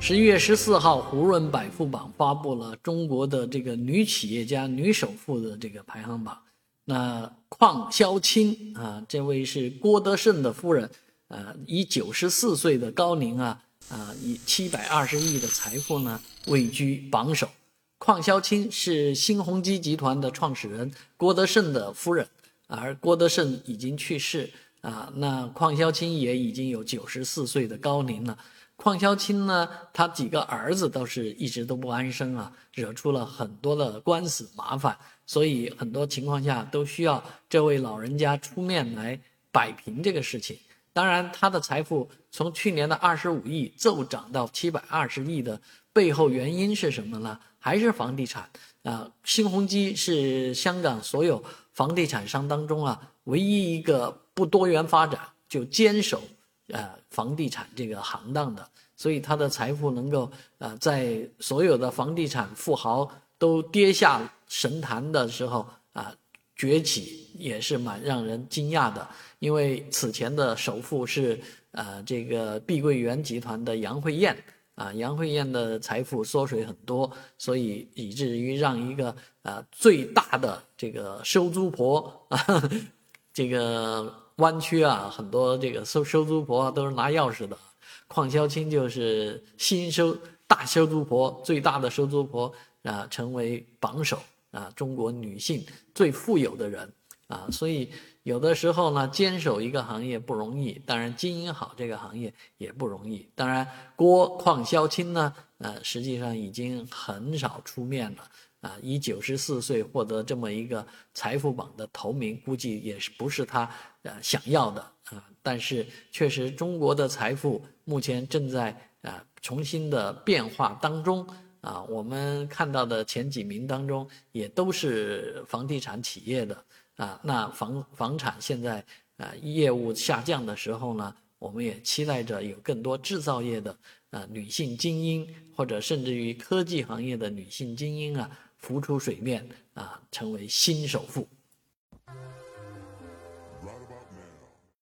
十一月十四号，胡润百富榜发布了中国的这个女企业家、女首富的这个排行榜。那邝潇清啊，这位是郭德胜的夫人，呃，以九十四岁的高龄啊，啊，以七百二十亿的财富呢，位居榜首。邝潇清是新鸿基集团的创始人郭德胜的夫人，而郭德胜已经去世啊，那邝潇清也已经有九十四岁的高龄了。邝潇清呢，他几个儿子倒是一直都不安生啊，惹出了很多的官司麻烦，所以很多情况下都需要这位老人家出面来摆平这个事情。当然，他的财富从去年的二十五亿骤涨到七百二十亿的背后原因是什么呢？还是房地产啊？新鸿基是香港所有房地产商当中啊，唯一一个不多元发展就坚守。呃，房地产这个行当的，所以他的财富能够呃，在所有的房地产富豪都跌下神坛的时候啊，崛起也是蛮让人惊讶的。因为此前的首富是呃这个碧桂园集团的杨惠燕啊，杨惠燕的财富缩水很多，所以以至于让一个呃最大的这个收租婆啊，这个。湾区啊，很多这个收收租婆都是拿钥匙的。邝潇清就是新收大收租婆，最大的收租婆啊，成为榜首啊，中国女性最富有的人啊。所以有的时候呢，坚守一个行业不容易，当然经营好这个行业也不容易。当然，郭邝潇清呢，呃，实际上已经很少出面了。啊，以九十四岁获得这么一个财富榜的头名，估计也是不是他呃想要的啊。但是确实，中国的财富目前正在啊重新的变化当中啊。我们看到的前几名当中，也都是房地产企业的啊。那房房产现在啊业务下降的时候呢，我们也期待着有更多制造业的啊女性精英，或者甚至于科技行业的女性精英啊。浮出水面啊，成为新首富。